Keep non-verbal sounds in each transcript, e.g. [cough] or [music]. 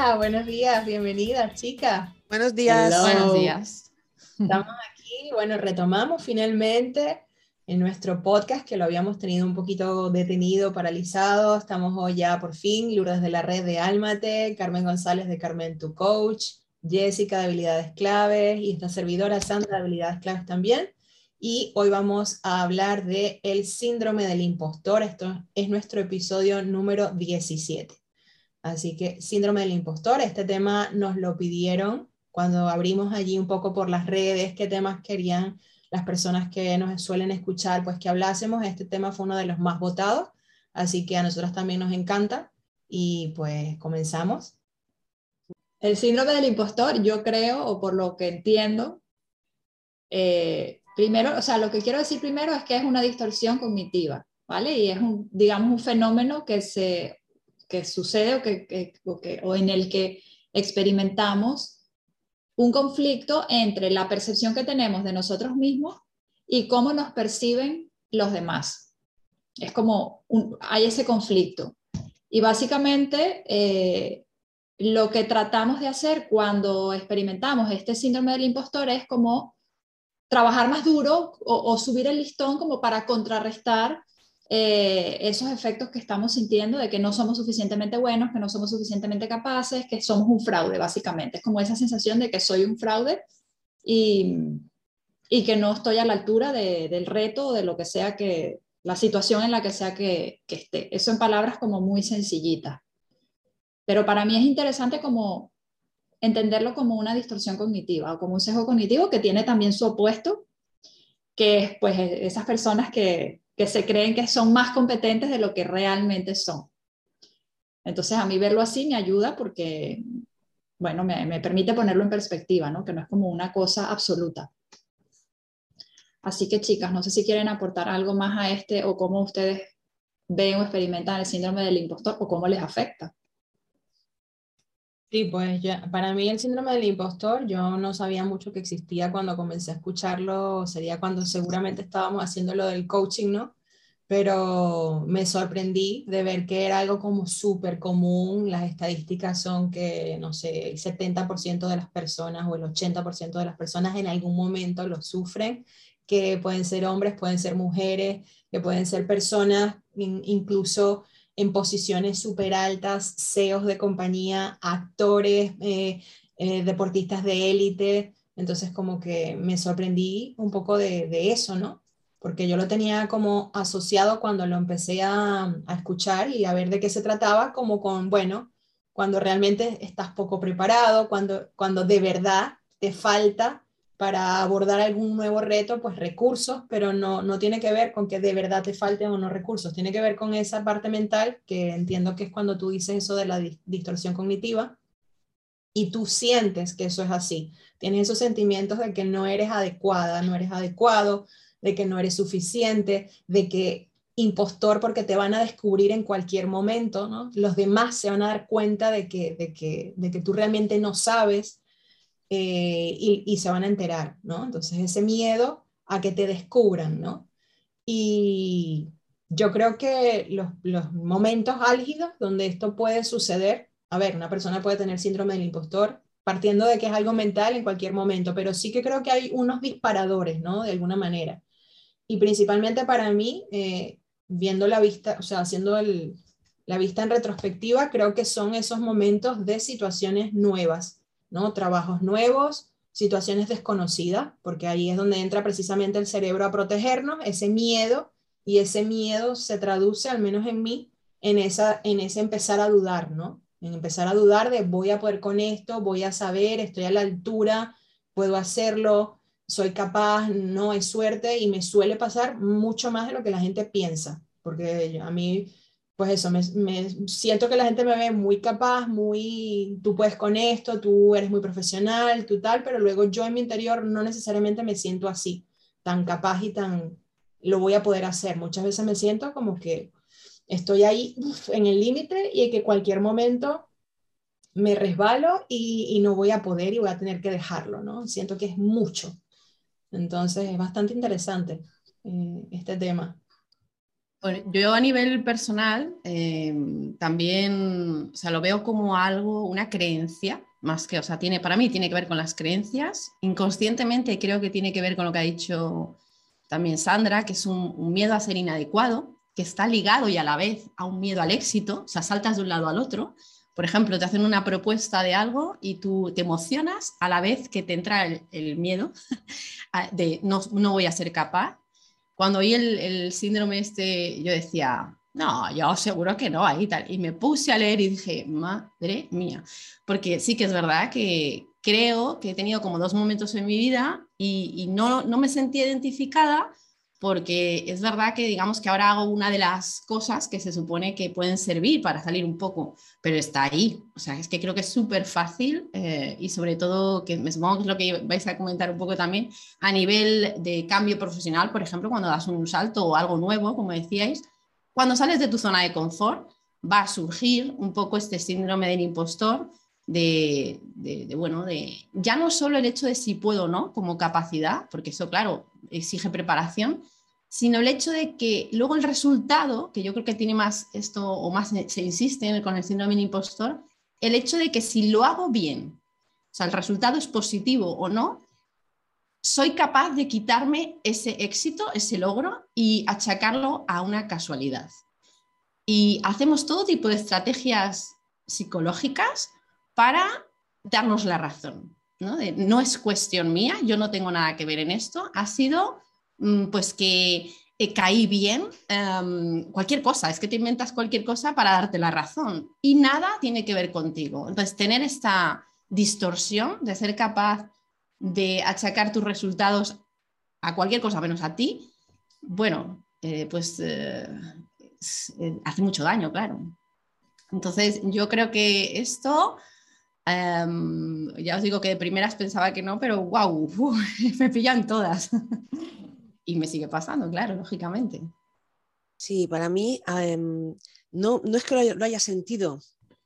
Días, buenos días, bienvenidas chicas. Buenos días. Buenos días. Estamos aquí, bueno, retomamos finalmente en nuestro podcast que lo habíamos tenido un poquito detenido, paralizado. Estamos hoy ya por fin, Lourdes de la red de Almate, Carmen González de Carmen Tu Coach, Jessica de Habilidades Claves y esta servidora Sandra de Habilidades Claves también. Y hoy vamos a hablar de el síndrome del impostor. Esto es nuestro episodio número 17. Así que síndrome del impostor, este tema nos lo pidieron cuando abrimos allí un poco por las redes, qué temas querían las personas que nos suelen escuchar, pues que hablásemos. Este tema fue uno de los más votados, así que a nosotros también nos encanta. Y pues comenzamos. El síndrome del impostor, yo creo, o por lo que entiendo, eh, primero, o sea, lo que quiero decir primero es que es una distorsión cognitiva, ¿vale? Y es un, digamos, un fenómeno que se que sucede o, que, o, que, o en el que experimentamos un conflicto entre la percepción que tenemos de nosotros mismos y cómo nos perciben los demás. Es como hay ese conflicto. Y básicamente eh, lo que tratamos de hacer cuando experimentamos este síndrome del impostor es como trabajar más duro o, o subir el listón como para contrarrestar eh, esos efectos que estamos sintiendo de que no somos suficientemente buenos, que no somos suficientemente capaces, que somos un fraude, básicamente. Es como esa sensación de que soy un fraude y, y que no estoy a la altura de, del reto, de lo que sea que, la situación en la que sea que, que esté. Eso en palabras como muy sencillitas. Pero para mí es interesante como entenderlo como una distorsión cognitiva o como un sesgo cognitivo que tiene también su opuesto, que es pues esas personas que, que se creen que son más competentes de lo que realmente son. Entonces, a mí verlo así me ayuda porque, bueno, me, me permite ponerlo en perspectiva, ¿no? Que no es como una cosa absoluta. Así que, chicas, no sé si quieren aportar algo más a este o cómo ustedes ven o experimentan el síndrome del impostor o cómo les afecta. Sí, pues ya, para mí el síndrome del impostor, yo no sabía mucho que existía cuando comencé a escucharlo, sería cuando seguramente estábamos haciendo lo del coaching, ¿no? Pero me sorprendí de ver que era algo como súper común, las estadísticas son que, no sé, el 70% de las personas o el 80% de las personas en algún momento lo sufren, que pueden ser hombres, pueden ser mujeres, que pueden ser personas incluso en posiciones súper altas, CEOs de compañía, actores, eh, eh, deportistas de élite. Entonces como que me sorprendí un poco de, eso, ¿no? Porque yo lo tenía como asociado cuando lo empecé a, a escuchar y a ver de qué se trataba, como con, bueno, cuando realmente estás poco preparado, cuando, cuando de verdad te falta para abordar algún nuevo reto, pues recursos, pero no, no tiene que ver con que de verdad te falten o no recursos, tiene que ver con esa parte mental que entiendo que es cuando tú dices eso de la distorsión cognitiva y tú sientes que eso es así, tienes esos sentimientos de que no eres adecuada, no eres adecuado, de que no eres suficiente, de que impostor porque te van a descubrir en cualquier momento, ¿no? Los demás se van a dar cuenta de que, de que, de que tú realmente no sabes eh, y, se van a enterar, ¿no? Entonces ese miedo a que te descubran, ¿no? Y yo creo que los, los momentos álgidos donde esto puede suceder, a ver, una persona puede tener síndrome del impostor partiendo de que es algo mental en cualquier momento, pero sí que creo que hay unos disparadores, ¿no? De alguna manera. Y principalmente para mí, eh, viendo la vista, o sea, haciendo el, la vista en retrospectiva, creo que son esos momentos de situaciones nuevas, ¿no? Trabajos nuevos, situaciones desconocidas, porque ahí es donde entra precisamente el cerebro a protegernos, ese miedo, y ese miedo se traduce, al menos en mí, en, esa, en ese empezar a dudar, ¿no? En empezar a dudar de voy a poder con esto, voy a saber, estoy a la altura, puedo hacerlo, soy capaz, no es suerte, y me suele pasar mucho más de lo que la gente piensa, porque a mí pues eso, me, siento que la gente me ve muy capaz, muy, tú puedes con esto, tú eres muy profesional, tú tal, pero luego yo en mi interior no necesariamente me siento así, tan capaz y tan, lo voy a poder hacer. Muchas veces me siento como que estoy ahí en el límite y que cualquier momento me resbalo y, no voy a poder y voy a tener que dejarlo, ¿no? Siento que es mucho. Entonces es bastante interesante eh, este tema. Yo a nivel personal eh, también, o sea, lo veo como algo, una creencia, más que, o sea, tiene, para mí tiene que ver con las creencias. Inconscientemente creo que tiene que ver con lo que ha dicho también Sandra, que es un, miedo a ser inadecuado, que está ligado y a la vez a un miedo al éxito, o sea, saltas de un lado al otro. Por ejemplo, te hacen una propuesta de algo y tú te emocionas a la vez que te entra el, miedo [laughs] de no, no voy a ser capaz cuando oí el, síndrome este, yo decía, no, yo seguro que no, ahí tal. Y me puse a leer y dije, madre mía, porque sí que es verdad que creo que he tenido como dos momentos en mi vida y, no, no me sentí identificada porque es verdad que digamos que ahora hago una de las cosas que se supone que pueden servir para salir un poco, pero está ahí. O sea, es que creo que es súper fácil eh, y sobre todo, que me supongo que es lo que vais a comentar un poco también, a nivel de cambio profesional, por ejemplo, cuando das un salto o algo nuevo, como decíais, cuando sales de tu zona de confort, va a surgir un poco este síndrome del impostor, de, bueno, de ya no solo el hecho de si puedo o no como capacidad, porque eso, claro, exige preparación, sino el hecho de que luego el resultado, que yo creo que tiene más esto o más se insiste con el síndrome del impostor, el hecho de que si lo hago bien, o sea, el resultado es positivo o no, soy capaz de quitarme ese éxito, ese logro y achacarlo a una casualidad. Y hacemos todo tipo de estrategias psicológicas para darnos la razón. ¿no? es cuestión mía, yo no tengo nada que ver en esto, ha sido mm, pues que eh, caí bien, em, cualquier cosa, es que te inventas cualquier cosa para darte la razón y nada tiene que ver contigo. Entonces, tener esta distorsión de ser capaz de achacar tus resultados a cualquier cosa menos a ti, bueno, eh, pues eh, hace mucho daño, claro. Entonces, yo creo que esto Em, ya os digo que de primeras pensaba que no, pero wow, [laughs] me pillan todas. y me sigue pasando, claro, lógicamente. Sí, para mí em, no, no es que lo haya, sentido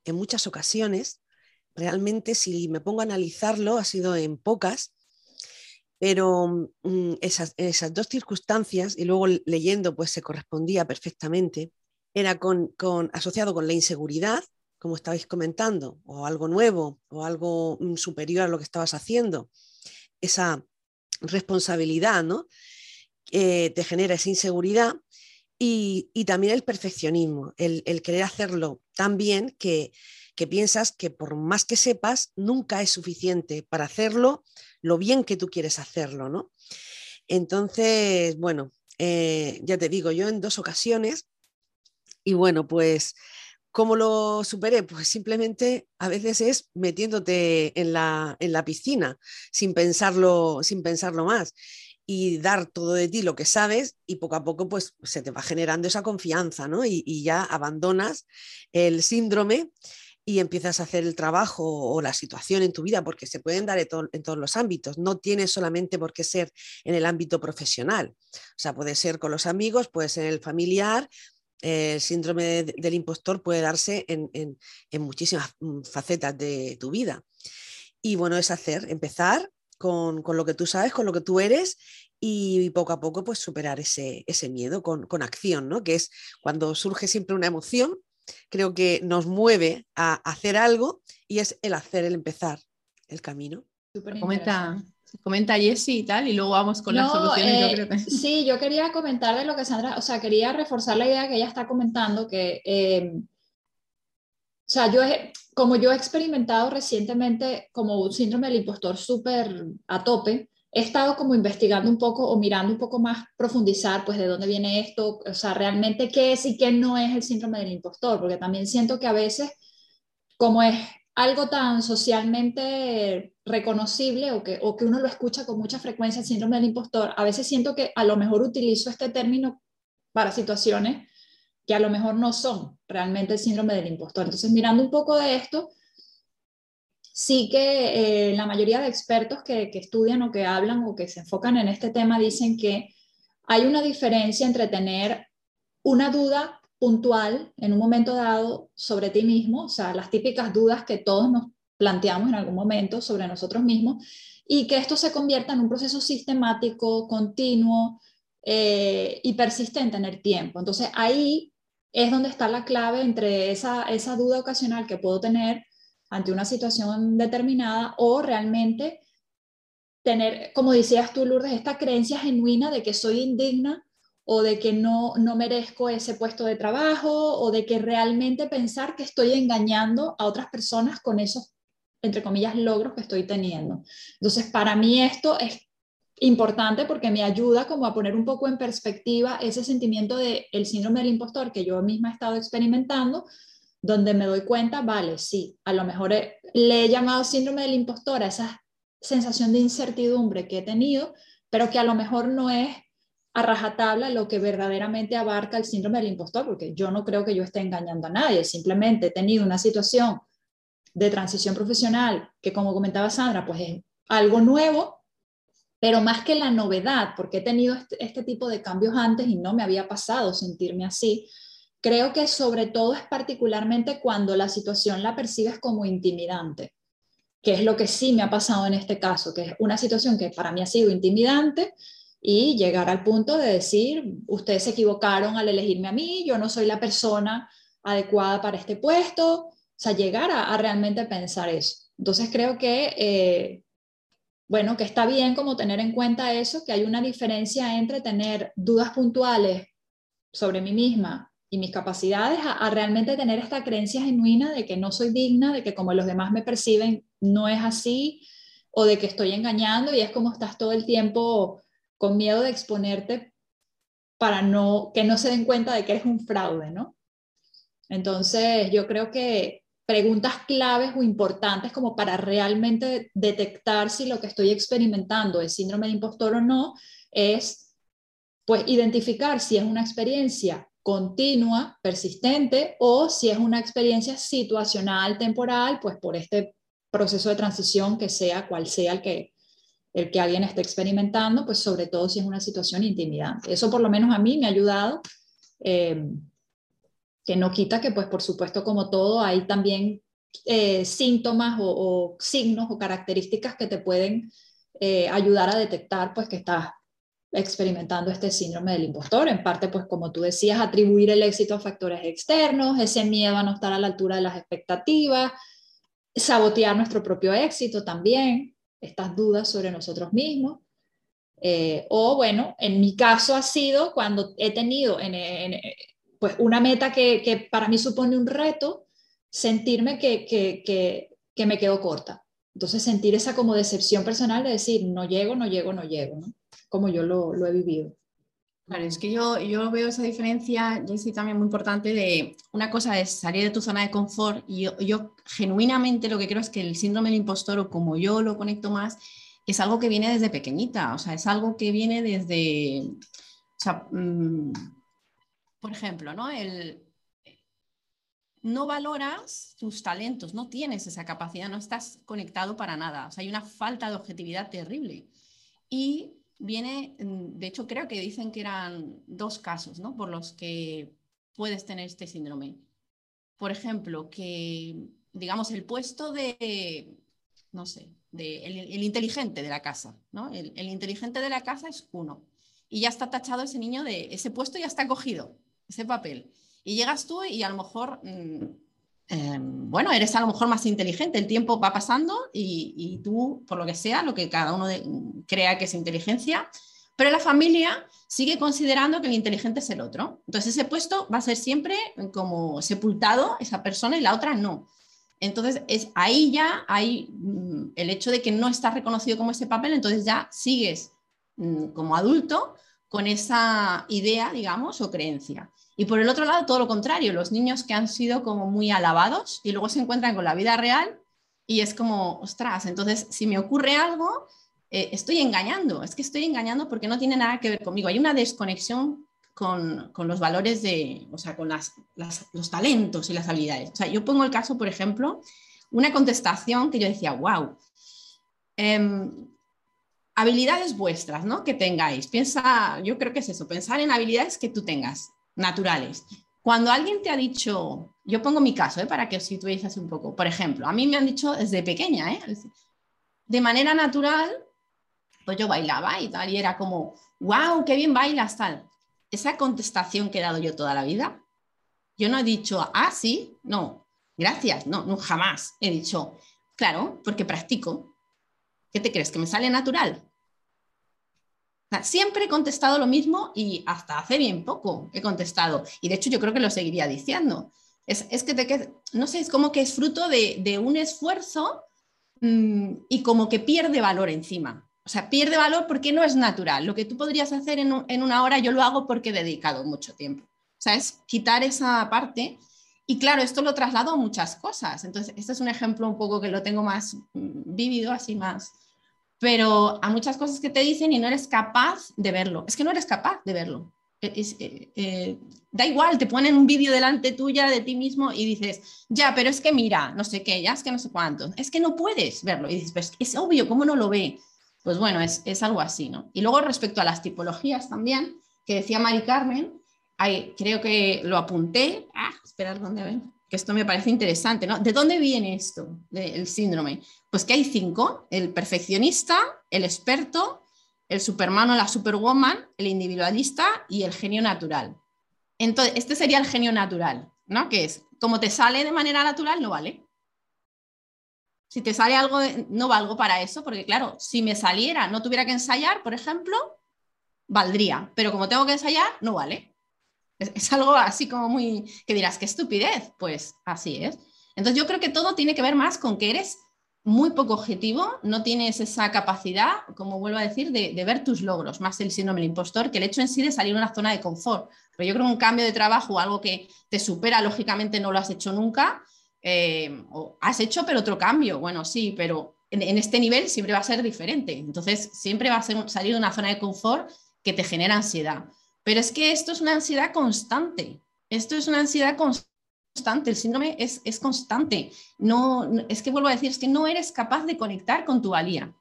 en muchas ocasiones, realmente si me pongo a analizarlo ha sido en pocas, pero mm, esas, esas, dos circunstancias, y luego leyendo, pues se correspondía perfectamente, era con, con, asociado con la inseguridad como estabais comentando, o algo nuevo, o algo mm, superior a lo que estabas haciendo, esa responsabilidad, ¿no? Eh, te genera esa inseguridad y, también el perfeccionismo, el, querer hacerlo tan bien que, piensas que por más que sepas, nunca es suficiente para hacerlo lo bien que tú quieres hacerlo, ¿no? Entonces, bueno, eh, ya te digo, yo en dos ocasiones, y bueno, pues ¿Cómo lo superé? Pues simplemente a veces es metiéndote en la, en la piscina sin pensarlo, sin pensarlo más y dar todo de ti lo que sabes y poco a poco pues se te va generando esa confianza, ¿no? Y, ya abandonas el síndrome y empiezas a hacer el trabajo o la situación en tu vida, porque se pueden dar en, en, todos los ámbitos, no tiene solamente por qué ser en el ámbito profesional, o sea, puede ser con los amigos, puede ser en el familiar, el síndrome del impostor puede darse en, muchísimas mm, facetas de tu vida. Y bueno, es hacer, empezar con, lo que tú sabes, con lo que tú eres y, poco a poco pues superar ese, miedo con, acción, ¿no? Que es cuando surge siempre una emoción, creo que nos mueve a hacer algo y es el hacer, el empezar el camino. Comenta, comenta Jessie y tal, y luego vamos con las soluciones. Eh, sí, yo quería comentar de lo que Sandra, o sea, quería reforzar la idea que ella está comentando, que, eh, o sea, yo, como yo he experimentado recientemente como un síndrome del impostor súper a tope, he estado como investigando un poco o mirando un poco más, profundizar, pues de dónde viene esto, o sea, realmente qué es y qué no es el síndrome del impostor, porque también siento que a veces, como es algo tan socialmente reconocible o que, o que uno lo escucha con mucha frecuencia, el síndrome del impostor, a veces siento que a lo mejor utilizo este término para situaciones que a lo mejor no son realmente el síndrome del impostor. Entonces, mirando un poco de esto, sí que eh, la mayoría de expertos que, que estudian o que hablan o que se enfocan en este tema dicen que hay una diferencia entre tener una duda puntual en un momento dado sobre ti mismo, o sea, las típicas dudas que todos nos planteamos en algún momento sobre nosotros mismos, y que esto se convierta en un proceso sistemático, continuo eh, y persistente en el tiempo. Entonces ahí es donde está la clave entre esa, esa duda ocasional que puedo tener ante una situación determinada o realmente tener, como decías tú, Lourdes, esta creencia genuina de que soy indigna o de que no, no merezco ese puesto de trabajo o de que realmente pensar que estoy engañando a otras personas con esos, entre comillas, logros que estoy teniendo. Entonces, para mí esto es importante porque me ayuda como a poner un poco en perspectiva ese sentimiento de el síndrome del impostor que yo misma he estado experimentando, donde me doy cuenta, vale, sí, a lo mejor le he llamado síndrome del impostor a esa sensación de incertidumbre que he tenido, pero que a lo mejor no es a rajatabla lo que verdaderamente abarca el síndrome del impostor, porque yo no creo que yo esté engañando a nadie, simplemente he tenido una situación de transición profesional que, como comentaba Sandra, pues es algo nuevo, pero más que la novedad, porque he tenido este, este tipo de cambios antes y no me había pasado sentirme así, creo que sobre todo es particularmente cuando la situación la percibes como intimidante, que es lo que sí me ha pasado en este caso, que es una situación que para mí ha sido intimidante, y llegar al punto de decir, ustedes se equivocaron al elegirme a mí, yo no soy la persona adecuada para este puesto, o sea, llegar a, realmente pensar eso. Entonces creo que, eh, bueno, que está bien como tener en cuenta eso, que hay una diferencia entre tener dudas puntuales sobre mí misma y mis capacidades a, realmente tener esta creencia genuina de que no soy digna, de que como los demás me perciben no es así, o de que estoy engañando y es como estás todo el tiempo con miedo de exponerte para no, que no se den cuenta de que eres un fraude, ¿no? Entonces, yo creo que preguntas claves o importantes como para realmente detectar si lo que estoy experimentando es síndrome de impostor o no, es pues identificar si es una experiencia continua, persistente, o si es una experiencia situacional, temporal, pues por este proceso de transición que sea cual sea el que, el que alguien esté experimentando, pues sobre todo si es una situación intimidante. Eso por lo menos a mí me ha ayudado, eh, que no quita que pues por supuesto como todo hay también eh, síntomas o, signos o características que te pueden eh, ayudar a detectar pues que estás experimentando este síndrome del impostor. En parte, pues como tú decías, atribuir el éxito a factores externos, ese miedo a no estar a la altura de las expectativas, sabotear nuestro propio éxito también estas dudas sobre nosotros mismos. Eh, o bueno, en mi caso ha sido cuando he tenido en, pues una meta que, para mí supone un reto, sentirme que, que, que, me quedo corta. Entonces sentir esa como decepción personal de decir, no llego, no llego, no llego, como yo lo, lo he vivido. Claro, es que yo, yo veo esa diferencia, Jessy, también muy importante de una cosa es salir de tu zona de confort y yo, genuinamente lo que creo es que el síndrome del impostor o como yo lo conecto más es algo que viene desde pequeñita, o sea, es algo que viene desde, o sea, mm, por ejemplo, ¿no? El, no valoras tus talentos, no tienes esa capacidad, no estás conectado para nada, o sea, hay una falta de objetividad terrible. Y viene, mm, de hecho creo que dicen que eran dos casos, ¿no? Por los que puedes tener este síndrome. Por ejemplo, que, digamos, el puesto de, no sé, de el, inteligente de la casa, ¿no? El, inteligente de la casa es uno. Y ya está tachado ese niño de, ese puesto ya está cogido, ese papel. Y llegas tú y a lo mejor mm, Em, bueno, eres a lo mejor más inteligente, el tiempo va pasando y, tú, por lo que sea, lo que cada uno crea que es inteligencia, pero la familia sigue considerando que el inteligente es el otro. Entonces ese puesto va a ser siempre como sepultado esa persona y la otra no. Entonces es ahí ya hay mm, el hecho de que no estás reconocido como ese papel, entonces ya sigues mm, como adulto con esa idea, digamos, o creencia. Y por el otro lado, todo lo contrario, los niños que han sido como muy alabados y luego se encuentran con la vida real y es como, ostras, entonces si me ocurre algo, eh, estoy engañando, es que estoy engañando porque no tiene nada que ver conmigo. Hay una desconexión con, los valores de, o sea, con los talentos y las habilidades. O sea, yo pongo el caso, por ejemplo, una contestación que yo decía, wow, em, habilidades vuestras, ¿no? Que tengáis. Piensa, yo creo que es eso, pensar en habilidades que tú tengas, naturales. Cuando alguien te ha dicho, yo pongo mi caso, ¿eh? para que os situéis así un poco. Por ejemplo, a mí me han dicho desde pequeña, ¿eh? de manera natural, pues yo bailaba y tal, y era como, wow, qué bien bailas, tal. Esa contestación que he dado yo toda la vida, yo no he dicho, ah, sí, no, gracias, no, no jamás. He dicho, claro, porque practico. ¿Qué te crees? ¿Que me sale natural? Siempre he contestado lo mismo y hasta hace bien poco he contestado. Y de hecho yo creo que lo seguiría diciendo. Es, que, te, no sé, es como que es fruto de, un esfuerzo mm, y como que pierde valor encima. O sea, pierde valor porque no es natural. Lo que tú podrías hacer en, una hora, yo lo hago porque he dedicado mucho tiempo. O sea, es quitar esa parte. Y claro, esto lo traslado a muchas cosas. Entonces, este es un ejemplo un poco que lo tengo más mm, vivido, así más. Pero a muchas cosas que te dicen y no eres capaz de verlo. Es que no eres capaz de verlo. E, eh, eh, da igual, te ponen un vídeo delante tuya de ti mismo y dices, ya, pero es que mira, no sé qué, ya es que no sé cuánto. Es que no puedes verlo. Y dices, pues es obvio, ¿cómo no lo ve? Pues bueno, es, es, algo así, ¿no? Y luego respecto a las tipologías también, que decía Mari Carmen, hay, creo que lo apunté, ah, esperar dónde ven, esto me parece interesante, ¿no? ¿De dónde viene esto, del síndrome? Pues que hay cinco, el perfeccionista, el experto, el superman o la superwoman, el individualista y el genio natural. Entonces, este sería el genio natural, ¿no? Que es, como te sale de manera natural, no vale. Si te sale algo, no valgo para eso, porque claro, si me saliera, no tuviera que ensayar, por ejemplo, valdría, pero como tengo que ensayar, no vale. Es, algo así como muy, que dirás, qué estupidez, pues así es. Entonces yo creo que todo tiene que ver más con que eres muy poco objetivo, no tienes esa capacidad, como vuelvo a decir, de, ver tus logros, más el síndrome del impostor, que el hecho en sí de salir de una zona de confort. Pero yo creo que un cambio de trabajo, algo que te supera, lógicamente no lo has hecho nunca, eh, has hecho pero otro cambio, bueno, sí, pero en, este nivel siempre va a ser diferente. Entonces, siempre va a ser salir de una zona de confort que te genera ansiedad. Pero es que esto es una ansiedad constante. Esto es una ansiedad constante. El síndrome es, constante. No, es que vuelvo a decir, es que no eres capaz de conectar con tu valía.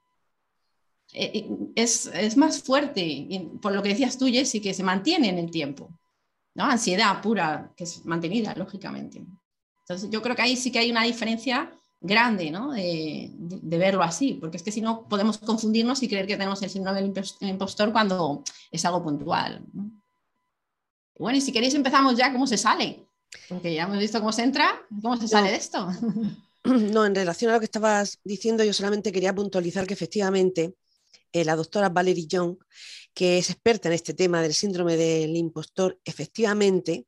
Eh, eh, es, más fuerte, por lo que decías tú, Jessy, que se mantiene en el tiempo. ¿no? Ansiedad pura, que es mantenida, lógicamente. Entonces, yo creo que ahí sí que hay una diferencia grande ¿no? de, verlo así, porque es que si no podemos confundirnos y creer que tenemos el síndrome del impostor cuando es algo puntual. Bueno, y si queréis empezamos ya, ¿cómo se sale? Porque ya hemos visto cómo se entra, ¿cómo se sale de esto? [laughs] No, en relación a lo que estabas diciendo, yo solamente quería puntualizar que efectivamente eh, la doctora Valerie Young, que es experta en este tema del síndrome del impostor, efectivamente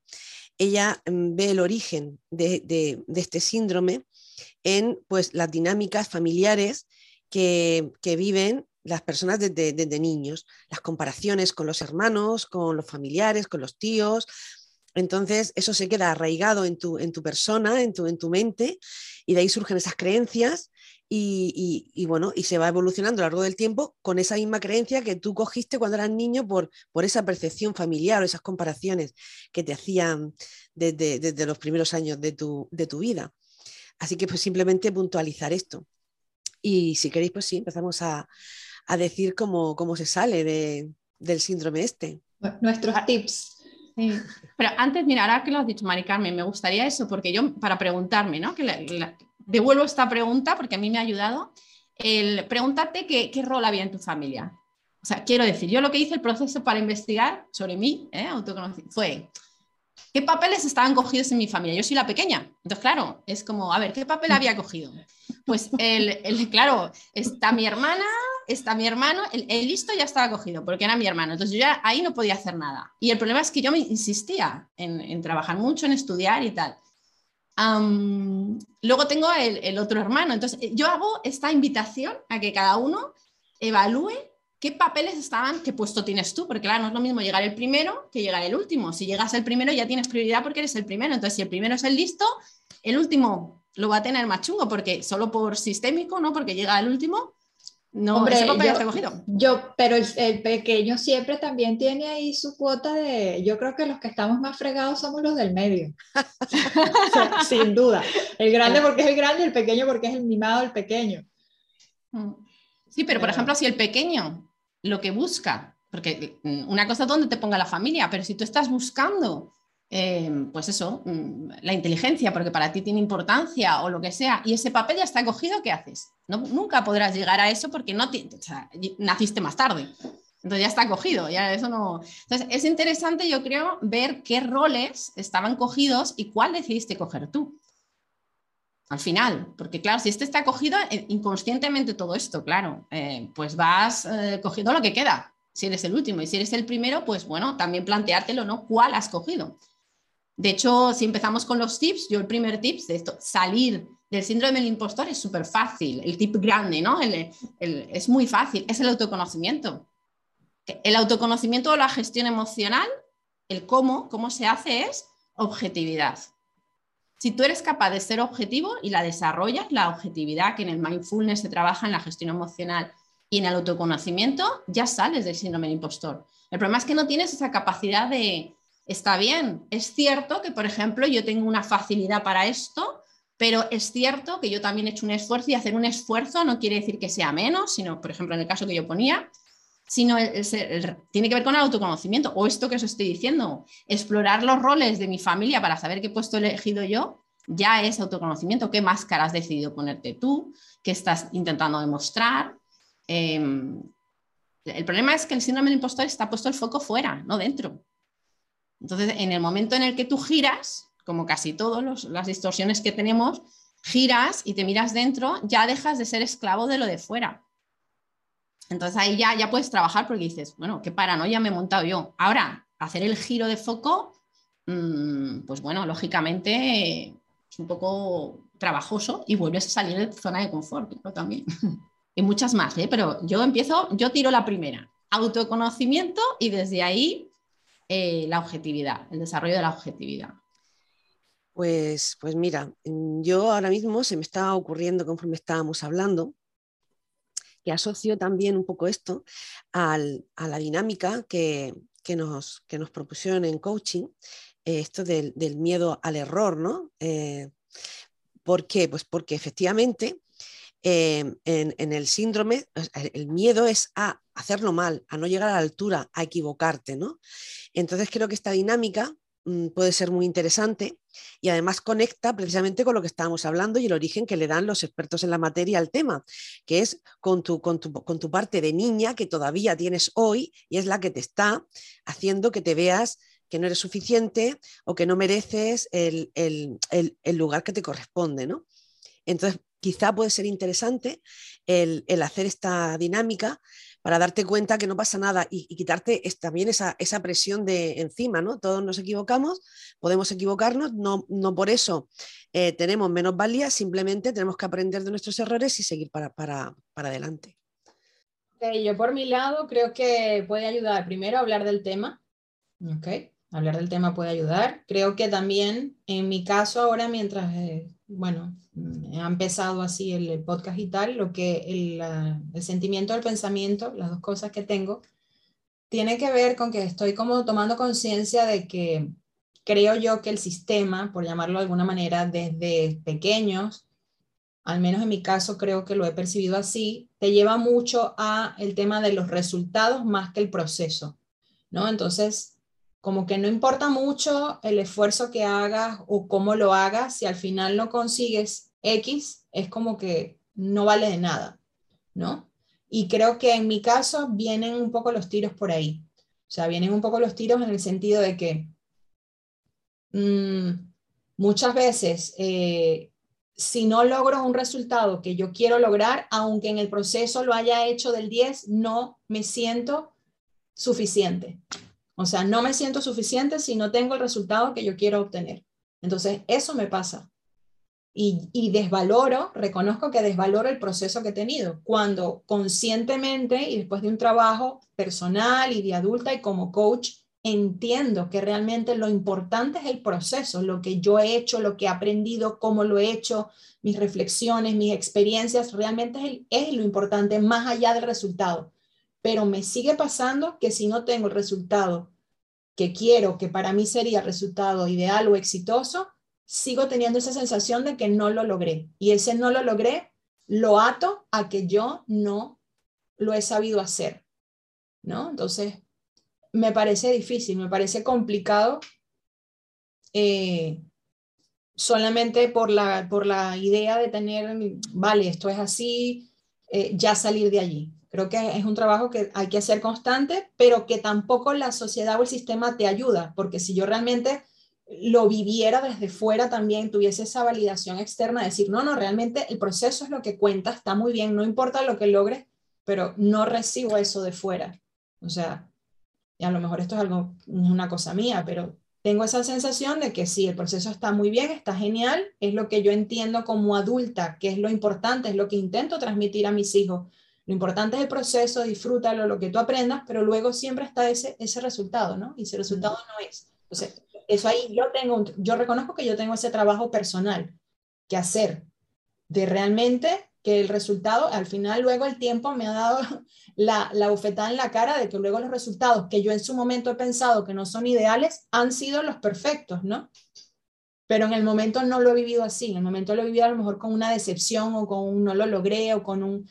ella mm, ve el origen de, este síndrome en pues, las dinámicas familiares que, viven las personas desde, niños, las comparaciones con los hermanos, con los familiares, con los tíos. Entonces, eso se queda arraigado en tu, en tu persona, en tu, en tu mente, y de ahí surgen esas creencias y, bueno, y se va evolucionando a lo largo del tiempo con esa misma creencia que tú cogiste cuando eras niño por, por esa percepción familiar o esas comparaciones que te hacían desde, los primeros años de tu, de tu, vida. Así que pues simplemente puntualizar esto. Y si queréis, pues sí, empezamos a, a decir cómo, cómo, se sale de, del síndrome este. Nuestros ah, tips. [laughs] Pero antes, mira, ahora que lo has dicho, Mari Carmen, me gustaría eso, porque yo, para preguntarme, ¿no? Que la, devuelvo esta pregunta porque a mí me ha ayudado. El preguntarte qué, rol había en tu familia. O sea, quiero decir, yo lo que hice el proceso para investigar sobre mí, ¿eh? fue qué papeles estaban cogidos en mi familia. Yo soy la pequeña. Entonces, claro, es como, a ver, ¿qué papel había cogido? Pues, el, claro, está mi hermana, está mi hermano, el, listo ya estaba cogido porque era mi hermano. Entonces, yo ya ahí no podía hacer nada. Y el problema es que yo me insistía en, en trabajar mucho, en estudiar y tal luego tengo el, otro hermano. Entonces, yo hago esta invitación a que cada uno evalúe qué papeles estaban, qué puesto tienes tú, porque claro, no es lo mismo llegar el primero que llegar el último. Si llegas el primero ya tienes prioridad porque eres el primero. Entonces, si el primero es el listo, el último lo va a tener más chungo porque solo por sistémico, ¿no? Porque llega el último, No, Hombre, ese papel ya yo- está cogido. Yo, pero el, el pequeño siempre también tiene ahí su cuota de, yo creo que los que estamos más fregados somos los del medio. [laughs] O sea, sin duda. El grande porque es el grande, el pequeño porque es el mimado del pequeño. Mm. Sí, pero por ejemplo, si el pequeño lo que busca, porque mm, una cosa es donde te ponga la familia, pero si tú estás buscando, eh, pues eso, mm, la inteligencia, porque para ti tiene importancia o lo que sea, y ese papel ya está cogido, ¿qué haces? No, nunca podrás llegar a eso porque no ti- o sea, naciste más tarde. Entonces ya está cogido, ya eso no. Entonces es interesante, yo creo, ver qué roles estaban cogidos y cuál decidiste coger tú al final, porque claro, si este está cogido eh, inconscientemente todo esto, claro, eh, pues vas eh, cogiendo lo que queda, si eres el último y si eres el primero, pues bueno, también planteártelo, ¿no? ¿Cuál has cogido? De hecho, si empezamos con los tips, yo el primer tip de esto, salir del síndrome del impostor es súper fácil, el tip grande, ¿no? Es muy fácil, es el autoconocimiento. El autoconocimiento o la gestión emocional, el cómo, cómo se hace es objetividad. Si tú eres capaz de ser objetivo y la desarrollas, la objetividad que en el mindfulness se trabaja en la gestión emocional y en el autoconocimiento, ya sales del síndrome del impostor. El problema es que no tienes esa capacidad de, está bien, es cierto que, por ejemplo, yo tengo una facilidad para esto, pero es cierto que yo también he hecho un esfuerzo y hacer un esfuerzo no quiere decir que sea menos, sino, por ejemplo, en el caso que yo ponía, sino tiene que ver con el autoconocimiento o esto que os estoy diciendo, explorar los roles de mi familia para saber qué puesto elegido yo, ya es autoconocimiento, qué máscara has decidido ponerte tú, qué estás intentando demostrar. Eh, el problema es que el síndrome del impostor está puesto el foco fuera, no dentro. Entonces, en el momento en el que tú giras, como casi todas las distorsiones que tenemos, giras y te miras dentro, ya dejas de ser esclavo de lo de fuera. Entonces ahí ya, ya puedes trabajar porque dices, bueno, qué paranoia me he montado yo. Ahora, hacer el giro de foco, mm, pues bueno, lógicamente es un poco trabajoso y vuelves a salir de zona de confort, claro, también. [laughs] y muchas más, ¿eh? pero yo empiezo, yo tiro la primera, autoconocimiento y desde ahí eh, la objetividad, el desarrollo de la objetividad. Pues, pues mira, yo ahora mismo se me está ocurriendo conforme estábamos hablando, que asocio también un poco esto al- a la dinámica que, que nos, que nos propusieron en coaching, eh, esto del, del miedo al error, ¿no? Eh, ¿Por qué? Pues porque efectivamente eh, en, en el síndrome el miedo es a hacerlo mal, a no llegar a la altura, a equivocarte, ¿no? Entonces creo que esta dinámica puede ser muy interesante y además conecta precisamente con lo que estábamos hablando y el origen que le dan los expertos en la materia al tema, que es con tu, con tu, con tu parte de niña que todavía tienes hoy y es la que te está haciendo que te veas que no eres suficiente o que no mereces el, el- el- el lugar que te corresponde, ¿no? Entonces, quizá puede ser interesante el, hacer esta dinámica para darte cuenta que no pasa nada y, quitarte también esa, presión de encima, ¿no? Todos nos equivocamos, podemos equivocarnos, no, por eso eh, tenemos menos valía, simplemente tenemos que aprender de nuestros errores y seguir para, adelante. Yo por mi lado creo que puede ayudar primero a hablar del tema. Ok, hablar del tema puede ayudar. Creo que también en mi caso ahora, mientras, eh, bueno, mm, ha empezado así el, podcast y tal, lo que el, el sentimiento, el pensamiento, las dos cosas que tengo, tiene que ver con que estoy como tomando conciencia de que creo yo que el sistema, por llamarlo de alguna manera, desde pequeños, al menos en mi caso creo que lo he percibido así, te lleva mucho a el tema de los resultados más que el proceso, ¿no? Entonces, como que no importa mucho el esfuerzo que hagas o cómo lo hagas, si al final no consigues X, es como que no vale de nada, ¿no? Y creo que en mi caso vienen un poco los tiros por ahí. O sea, vienen un poco los tiros en el sentido de que mm, muchas veces eh, si no logro un resultado que yo quiero lograr, aunque en el proceso lo haya hecho del 10, no me siento suficiente. O sea, no me siento suficiente si no tengo el resultado que yo quiero obtener. Entonces, eso me pasa. Y, desvaloro, reconozco que desvaloro el proceso que he tenido, cuando conscientemente y después de un trabajo personal y de adulta y como coach, entiendo que realmente lo importante es el proceso, lo que yo he hecho, lo que he aprendido, cómo lo he hecho, mis reflexiones, mis experiencias, realmente es, lo importante más allá del resultado. Pero me sigue pasando que si no tengo el resultado que quiero, que para mí sería el resultado ideal o exitoso, sigo teniendo esa sensación de que no lo logré. Y ese no lo logré lo ato a que yo no lo he sabido hacer. ¿No? Entonces, me parece difícil, me parece complicado eh, solamente por la, por la idea de tener, vale, esto es así, eh, ya salir de allí. Creo que es un trabajo que hay que hacer constante, pero que tampoco la sociedad o el sistema te ayuda, porque si yo realmente lo viviera desde fuera también, tuviese esa validación externa, decir, no, no, realmente el proceso es lo que cuenta, está muy bien, no importa lo que logres, pero no recibo eso de fuera. O sea, y a lo mejor esto es algo, una cosa mía, pero tengo esa sensación de que sí, el proceso está muy bien, está genial, es lo que yo entiendo como adulta, que es lo importante, es lo que intento transmitir a mis hijos. Lo importante es el proceso, disfrútalo, lo que tú aprendas, pero luego siempre está ese, ese resultado, ¿no? Y ese resultado no es. Entonces, eso ahí yo tengo, yo reconozco que yo tengo ese trabajo personal que hacer, de realmente que el resultado, al final luego el tiempo me ha dado [laughs] la, la bufetada en la cara de que luego los resultados que yo en su momento he pensado que no son ideales han sido los perfectos, ¿no? Pero en el momento no lo he vivido así, en el momento lo he vivido a lo mejor con una decepción o con un no lo logré o con un.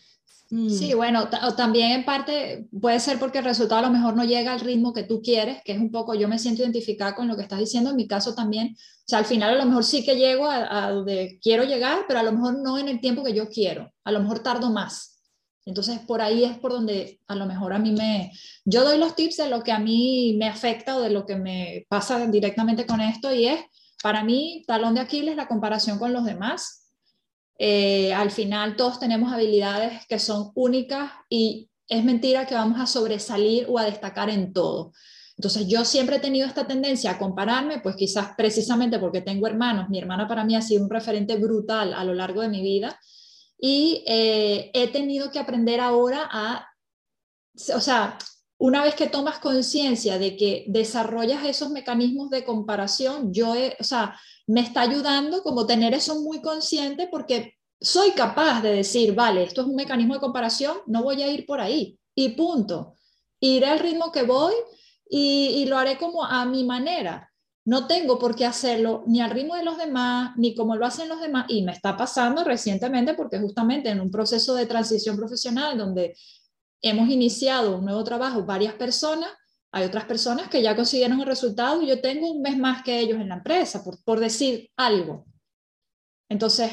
Sí, bueno, o también en parte puede ser porque el resultado a lo mejor no llega al ritmo que tú quieres, que es un poco, yo me siento identificada con lo que estás diciendo, en mi caso también, o sea, al final a lo mejor sí que llego a, donde quiero llegar, pero a lo mejor no en el tiempo que yo quiero, a lo mejor tardo más. Entonces, por ahí es por donde a lo mejor a mí me... Yo doy los tips de lo que a mí me afecta o de lo que me pasa directamente con esto y es, para mí, talón de Aquiles, la comparación con los demás eh, al final todos tenemos habilidades que son únicas y es mentira que vamos a sobresalir o a destacar en todo. Entonces yo siempre he tenido esta tendencia a compararme, pues quizás precisamente porque tengo hermanos, mi hermana para mí ha sido un referente brutal a lo largo de mi vida y eh, he tenido que aprender ahora a, o sea, una vez que tomas conciencia de que desarrollas esos mecanismos de comparación, yo, o sea, me está ayudando como tener eso muy consciente porque soy capaz de decir, vale, esto es un mecanismo de comparación, no voy a ir por ahí y punto. Iré al ritmo que voy y, y lo haré como a mi manera. No tengo por qué hacerlo ni al ritmo de los demás, ni como lo hacen los demás. Y me está pasando recientemente porque justamente en un proceso de transición profesional donde hemos iniciado un nuevo trabajo varias personas, hay otras personas que ya consiguieron el resultado y yo tengo un mes más que ellos en la empresa, por, por decir algo. Entonces,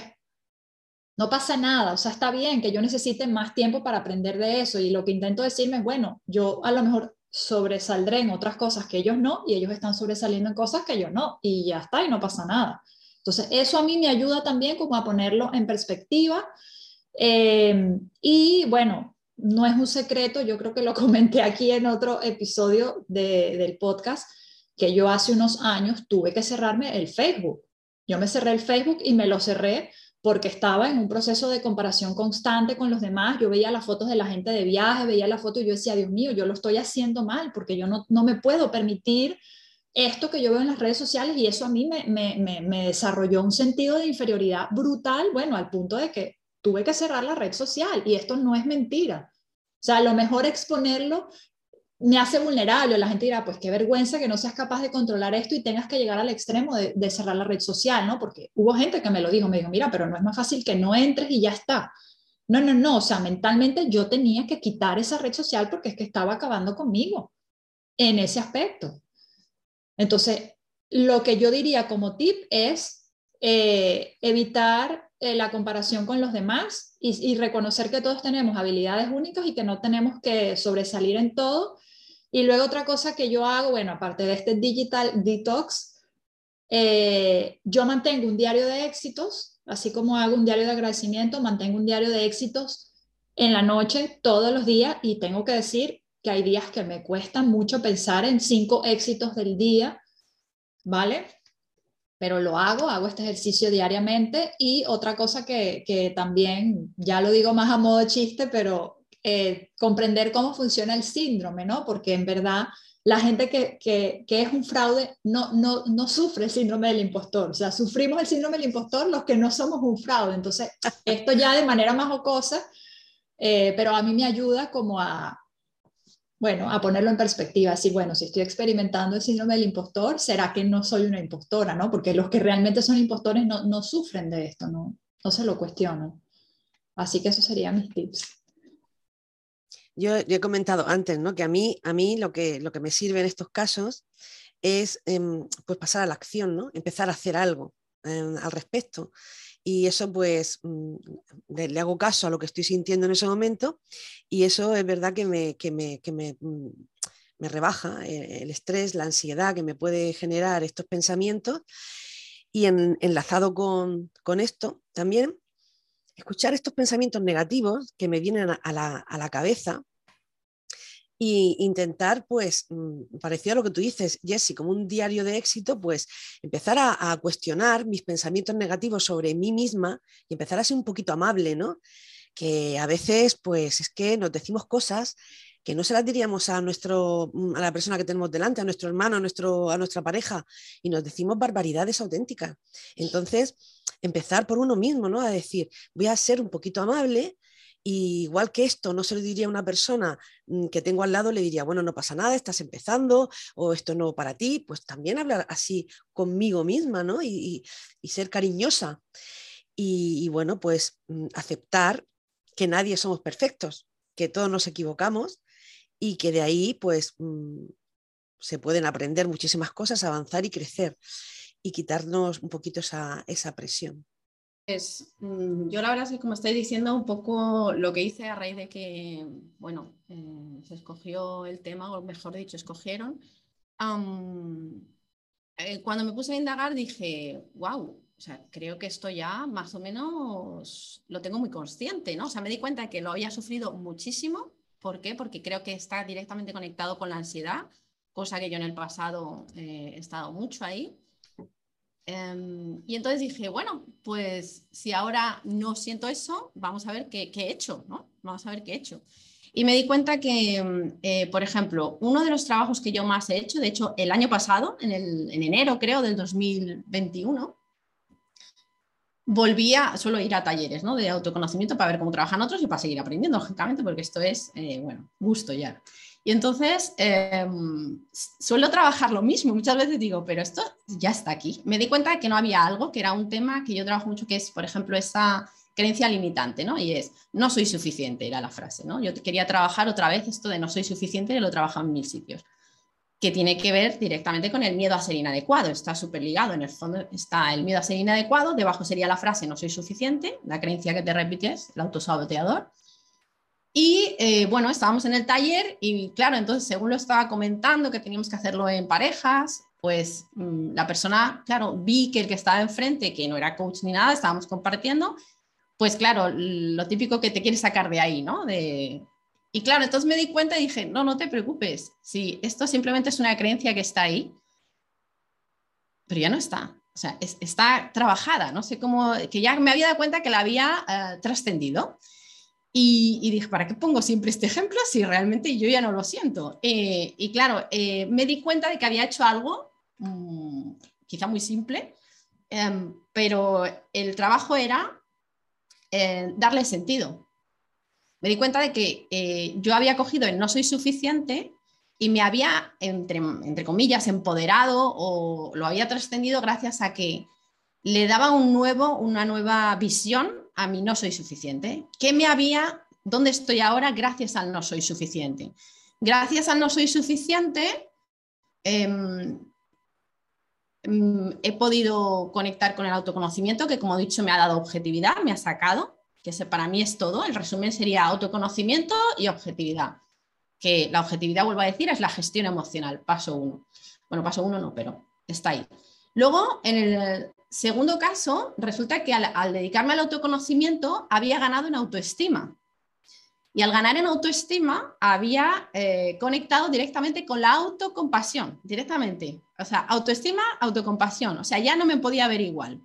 no pasa nada, o sea, está bien que yo necesite más tiempo para aprender de eso y lo que intento decirme es, bueno, yo a lo mejor sobresaldré en otras cosas que ellos no y ellos están sobresaliendo en cosas que yo no y ya está y no pasa nada. Entonces, eso a mí me ayuda también como a ponerlo en perspectiva. Eh, y bueno, no es un secreto, yo creo que lo [laughs] comenté aquí en otro episodio del podcast, que yo hace unos años tuve que cerrarme el Facebook. Yo me cerré el Facebook y me lo cerré porque estaba en un proceso de comparación constante con los demás. Yo veía las fotos de la gente de viaje, veía la foto y yo decía, Dios mío, yo lo estoy haciendo mal porque yo no, no me puedo permitir esto que yo veo en las redes sociales y eso a mí me, me, me desarrolló un sentido de inferioridad brutal, bueno, al punto de que tuve que cerrar la red social y esto no es mentira. O sea, a lo mejor exponerlo me hace vulnerable. La gente dirá, pues qué vergüenza que no seas capaz de controlar esto y tengas que llegar al extremo de, cerrar la red social, ¿no? Porque hubo gente que me lo dijo, me dijo, mira, pero no es más fácil que no entres y ya está. No, no, no, o sea, mentalmente yo tenía que quitar esa red social porque es que estaba acabando conmigo en ese aspecto. Entonces, lo que yo diría como tip es eh, evitar eh, la comparación con los demás y, reconocer que todos tenemos habilidades únicas y que no tenemos que sobresalir en todo. Y luego otra cosa que yo hago, bueno, aparte de este digital detox, eh, yo mantengo un diario de éxitos, así como hago un diario de agradecimiento, mantengo un diario de éxitos en la noche todos los días y tengo que decir que hay días que me cuesta mucho pensar en cinco éxitos del día, ¿vale? Pero lo hago, hago este ejercicio diariamente y otra cosa que, que también, ya lo digo más a modo chiste, pero eh, comprender cómo funciona el síndrome, ¿no? Porque en verdad la gente que, que, que, es un fraude no, no, no sufre el síndrome del impostor. O sea, sufrimos el síndrome del impostor los que no somos un fraude. Entonces, esto ya de manera más jocosa, eh, pero a mí me ayuda como a, bueno, a ponerlo en perspectiva. Así, bueno, si estoy experimentando el síndrome del impostor, ¿será que no soy una impostora? ¿no? Porque los que realmente son impostores no, sufren de esto, no, no se lo cuestionan. Así que eso serían mis tips. Yo, he comentado antes ¿no? que a mí, a mí lo, que, lo que me sirve en estos casos es em, pues pasar a la acción, ¿no? empezar a hacer algo em, al respecto. Y eso pues mm, le, hago caso a lo que estoy sintiendo en ese momento y eso es verdad que me, que me, que me, mm, me rebaja eh, el estrés, la ansiedad que me puede generar estos pensamientos. Y enlazado con, con esto también, escuchar estos pensamientos negativos que me vienen a la, cabeza e intentar, pues, mm, parecido a lo que tú dices, Jesse, como un diario de éxito, pues empezar a, cuestionar mis pensamientos negativos sobre mí misma y empezar a ser un poquito amable, ¿no? Que a veces, pues, es que nos decimos cosas que no se las diríamos a, nuestro, mm, a la persona que tenemos delante, a nuestro hermano, a, nuestro, a nuestra pareja, y nos decimos barbaridades auténticas. Entonces, empezar por uno mismo, ¿no? A decir, voy a ser un poquito amable, y igual que esto no se lo diría a una persona mm, que tengo al lado, le diría, bueno, no pasa nada, estás empezando, o esto no para ti, pues también hablar así conmigo misma, ¿no? Y, ser cariñosa. Y, bueno, pues mm, aceptar que nadie somos perfectos, que todos nos equivocamos y que de ahí pues mm, se pueden aprender muchísimas cosas, avanzar y crecer y quitarnos un poquito esa, presión. Es, mm, yo la verdad es que como estoy diciendo un poco lo que hice a raíz de que, bueno, eh, se escogió el tema, o mejor dicho, escogieron. Eh, cuando me puse a indagar dije, wow, o sea, creo que esto ya más o menos lo tengo muy consciente, ¿no? O sea, me di cuenta que lo había sufrido muchísimo ¿Por qué? Porque creo que está directamente conectado con la ansiedad, cosa que yo en el pasado eh, he estado mucho ahí. Em, y entonces dije, bueno, pues si ahora no siento eso, vamos a ver qué, he hecho, ¿no? Vamos a ver qué he hecho. Y me di cuenta que, em, eh, por ejemplo, uno de los trabajos que yo más he hecho, de hecho, el año pasado, en, en enero creo del 2021, volvía, suelo ir a talleres ¿no? de autoconocimiento para ver cómo trabajan otros y para seguir aprendiendo, lógicamente, porque esto es, eh, bueno, gusto ya. Y entonces em, suelo trabajar lo mismo. Muchas veces digo, pero esto ya está aquí. Me di cuenta de que no había algo, que era un tema que yo trabajo mucho, que es, por ejemplo, esa creencia limitante, ¿no? Y es, no soy suficiente, era la frase, ¿no? Yo quería trabajar otra vez esto de no soy suficiente y lo he trabajado en mil sitios que tiene que ver directamente con el miedo a ser inadecuado. Está súper ligado. En el fondo está el miedo a ser inadecuado. Debajo sería la frase no soy suficiente, la creencia que te repites, el autosaboteador. Y eh, bueno, estábamos en el taller y claro, entonces según lo estaba comentando que teníamos que hacerlo en parejas, pues mm, la persona, claro, vi que el que estaba enfrente, que no era coach ni nada, estábamos compartiendo, pues claro, lo típico que te quiere sacar de ahí, ¿no? De, y claro, entonces me di cuenta y dije, no, no te preocupes, si esto simplemente es una creencia que está ahí, pero ya no está. O sea, está trabajada, no sé cómo, que ya me había dado cuenta que la había eh, trascendido. Y, dije, ¿para qué pongo siempre este ejemplo si realmente yo ya no lo siento? Eh, y claro, eh, me di cuenta de que había hecho algo, mm, quizá muy simple, em, pero el trabajo era darle sentido me di cuenta de que eh, yo había cogido el no soy suficiente y me había, entre, entre, comillas, empoderado o lo había trascendido gracias a que le daba un nuevo, una nueva visión a mi no soy suficiente. ¿Qué me había, dónde estoy ahora gracias al no soy suficiente? Gracias al no soy suficiente, em, em, he podido conectar con el autoconocimiento, que como he dicho me ha dado objetividad, me ha sacado que para mí es todo. El resumen sería autoconocimiento y objetividad. Que la objetividad, vuelvo a decir, es la gestión emocional, paso uno. Bueno, paso uno no, pero está ahí. Luego, en el segundo caso, resulta que al, dedicarme al autoconocimiento había ganado en autoestima. Y al ganar en autoestima había eh, conectado directamente con la autocompasión, directamente. O sea, autoestima, autocompasión. O sea, ya no me podía ver igual.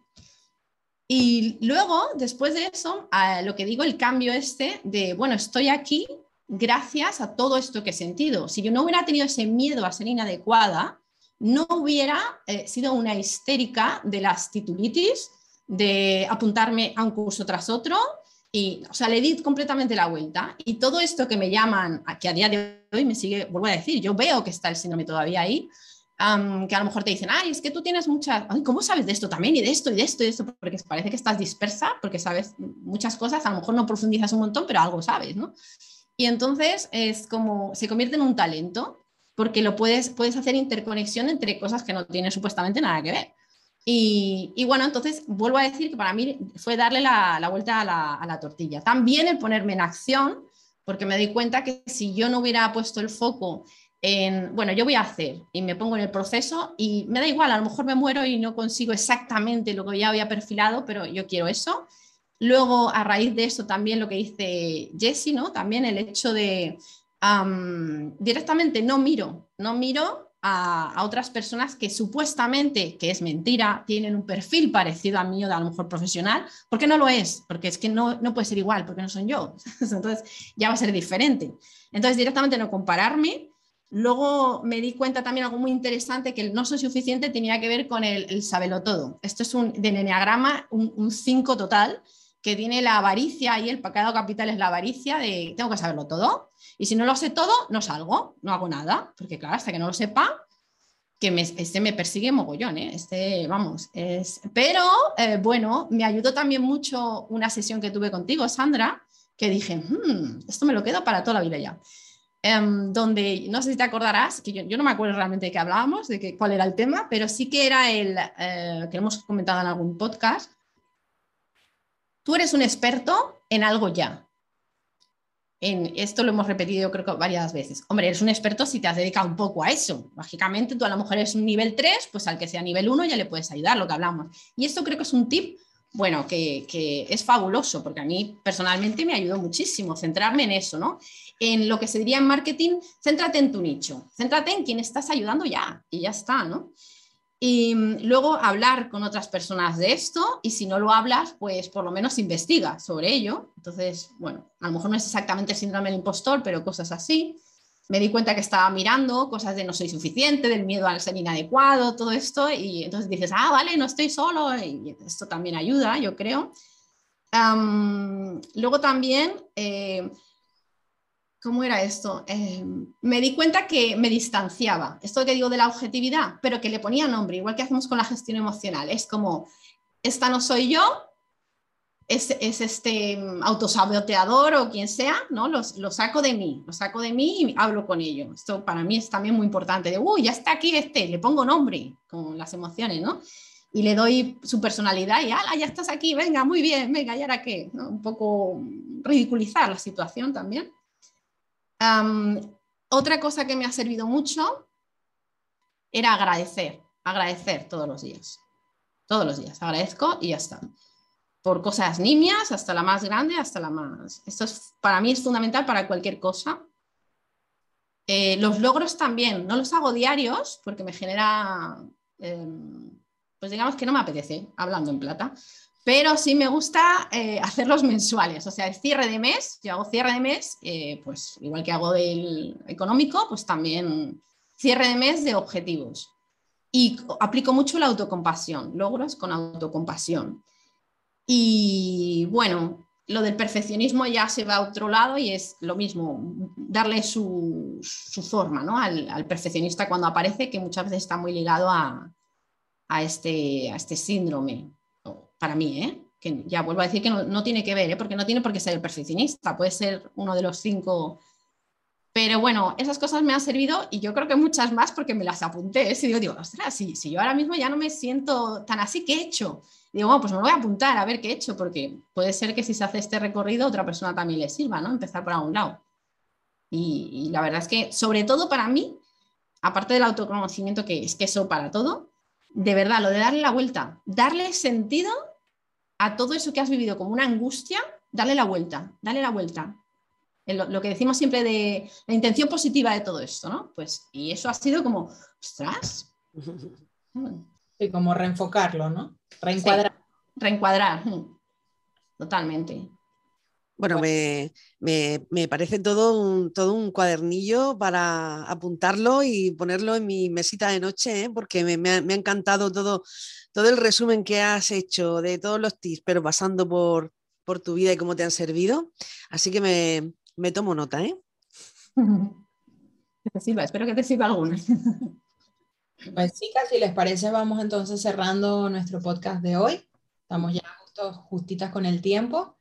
Y luego, después de eso, lo que digo, el cambio este de, bueno, estoy aquí, gracias a todo esto que he sentido. Si yo no hubiera tenido ese miedo a ser inadecuada, no hubiera eh, sido una histérica de las titulitis, de apuntarme a un curso tras otro. Y, o sea, le di completamente la vuelta. Y todo esto que me llaman, que a día de hoy me sigue, vuelvo a decir, yo veo que está el síndrome todavía ahí, que a lo mejor te dicen, ay, es que tú tienes muchas, ¿cómo sabes de esto también? Y de esto, y de esto, y de esto, porque parece que estás dispersa, porque sabes muchas cosas, a lo mejor no profundizas un montón, pero algo sabes, ¿no? Y entonces es como, se convierte en un talento, porque lo puedes, puedes hacer interconexión entre cosas que no tienen supuestamente nada que ver. Y, y bueno, entonces vuelvo a decir que para mí fue darle la, la vuelta a la, a la tortilla. También el ponerme en acción, porque me di cuenta que si yo no hubiera puesto el foco en, bueno, yo voy a hacer y me pongo en el proceso y me da igual, a lo mejor me muero y no consigo exactamente lo que ya había perfilado, pero yo quiero eso. Luego, a raíz de eso, también lo que dice Jessie, ¿no? También el hecho de directamente no miro, no miro a, otras personas que supuestamente, que es mentira, tienen un perfil parecido a mí o de a lo mejor profesional, porque no lo es, porque es que no, no puede ser igual, porque no son yo. [laughs] Entonces ya va a ser diferente. Entonces, directamente no compararme, Luego me di cuenta también algo muy interesante que el no soy suficiente tenía que ver con el, el sabelo todo. Esto es un de enneagrama, un 5 total, que tiene la avaricia y el pecado capital es la avaricia de tengo que saberlo todo. Y si no lo sé todo, no salgo, no hago nada, porque claro, hasta que no lo sepa, que este me persigue mogollón, ¿eh? este, vamos, es... Pero eh, bueno, me ayudó también mucho una sesión que tuve contigo, Sandra, que dije, hmm, esto me lo quedo para toda la vida ya. Em, donde no sé si te acordarás, que yo, no me acuerdo realmente de qué hablábamos, de que, cuál era el tema, pero sí que era el eh, que hemos comentado en algún podcast. Tú eres un experto en algo ya. En, esto lo hemos repetido creo varias veces. Hombre, eres un experto si te has dedicado un poco a eso. Lógicamente, tú a lo mejor eres un nivel 3, pues al que sea nivel 1 ya le puedes ayudar, lo que hablamos. Y esto creo que es un tip, bueno, que, que es fabuloso, porque a mí personalmente me ayudó muchísimo centrarme en eso, ¿no? en lo que se diría en marketing, céntrate en tu nicho, céntrate en quien estás ayudando ya y ya está, ¿no? Y mm, luego hablar con otras personas de esto y si no lo hablas, pues por lo menos investiga sobre ello. Entonces, bueno, a lo mejor no es exactamente el síndrome del impostor, pero cosas así. Me di cuenta que estaba mirando cosas de no soy suficiente, del miedo al ser inadecuado, todo esto, y entonces dices, ah, vale, no estoy solo, y esto también ayuda, yo creo. luego también eh, ¿cómo era esto? Eh, me di cuenta que me distanciaba, esto que digo de la objetividad, pero que le ponía nombre, igual que hacemos con la gestión emocional. Es como, esta no soy yo, es, este autosaboteador o quien sea, ¿no? Lo, saco de mí, lo saco de mí y hablo con ello. Esto para mí es también muy importante, de, uy, ya está aquí este, le pongo nombre con las emociones, ¿no? Y le doy su personalidad y, ala, ya estás aquí, venga, muy bien, venga, ¿y ahora qué? Un poco ridiculizar la situación también otra cosa que me ha servido mucho era agradecer, agradecer todos los días. Todos los días, agradezco y ya está. Por cosas nimias hasta la más grande, hasta la más... Esto es, para mí es fundamental para cualquier cosa. Eh, los logros también, no los hago diarios porque me genera, em, pues digamos que no me apetece, hablando en plata, pero sí me gusta eh, hacerlos mensuales, o sea, el cierre de mes, yo hago cierre de mes, eh, pues igual que hago del económico, pues también cierre de mes de objetivos. Y aplico mucho la autocompasión, logros con autocompasión. Y bueno, lo del perfeccionismo ya se va a otro lado y es lo mismo, darle su, forma ¿no? al, perfeccionista cuando aparece, que muchas veces está muy ligado a, este, a este síndrome para mí, ¿eh? que ya vuelvo a decir que no, tiene que ver, ¿eh? porque no tiene por qué ser el perfeccionista, puede ser uno de los cinco. Pero bueno, esas cosas me han servido y yo creo que muchas más porque me las apunté. ¿eh? Y digo, digo, ostras, si, si yo ahora mismo ya no me siento tan así, ¿qué he hecho? digo, bueno, pues me voy a apuntar a ver qué he hecho, porque puede ser que si se hace este recorrido, otra persona también le sirva, ¿no? Empezar por algún lado. Y, y la verdad es que, sobre todo para mí, aparte del autoconocimiento, que es que eso para todo, de verdad, lo de darle la vuelta, darle sentido a todo eso que has vivido como una angustia, darle la vuelta, dale la vuelta. Lo, que decimos siempre de la intención positiva de todo esto, ¿no? Pues, y eso ha sido como, ostras. [laughs] Y como reenfocarlo, ¿no? Reencuadrar. reencuadrar, totalmente. Bueno, me, parece todo un, todo un cuadernillo para apuntarlo y ponerlo en mi mesita de noche, ¿eh? porque me, ha, encantado todo, todo el resumen que has hecho de todos los tips, pero pasando por, por tu vida y cómo te han servido. Así que me, tomo nota. ¿eh? te sirva, espero que te sirva alguna. [laughs] Pues chicas, si les parece, vamos entonces cerrando nuestro podcast de hoy. Estamos ya justo, justitas con el tiempo.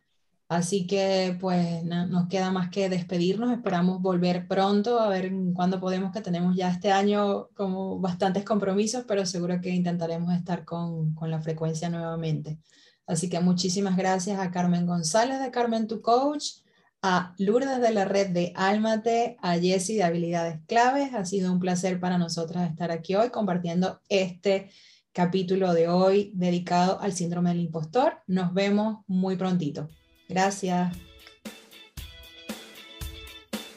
Así que pues no, nos queda más que despedirnos, esperamos volver pronto a ver cuándo podemos, que tenemos ya este año como bastantes compromisos, pero seguro que intentaremos estar con, con la frecuencia nuevamente. Así que muchísimas gracias a Carmen González de Carmen Tu Coach, a Lourdes de la red de Almate, a Jessie de Habilidades Claves. Ha sido un placer para nosotras estar aquí hoy compartiendo este capítulo de hoy dedicado al síndrome del impostor. Nos vemos muy prontito. Gracias.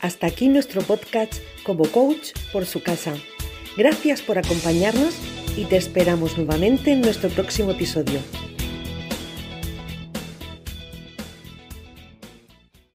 Hasta aquí nuestro podcast como coach por su casa. Gracias por acompañarnos y te esperamos nuevamente en nuestro próximo episodio.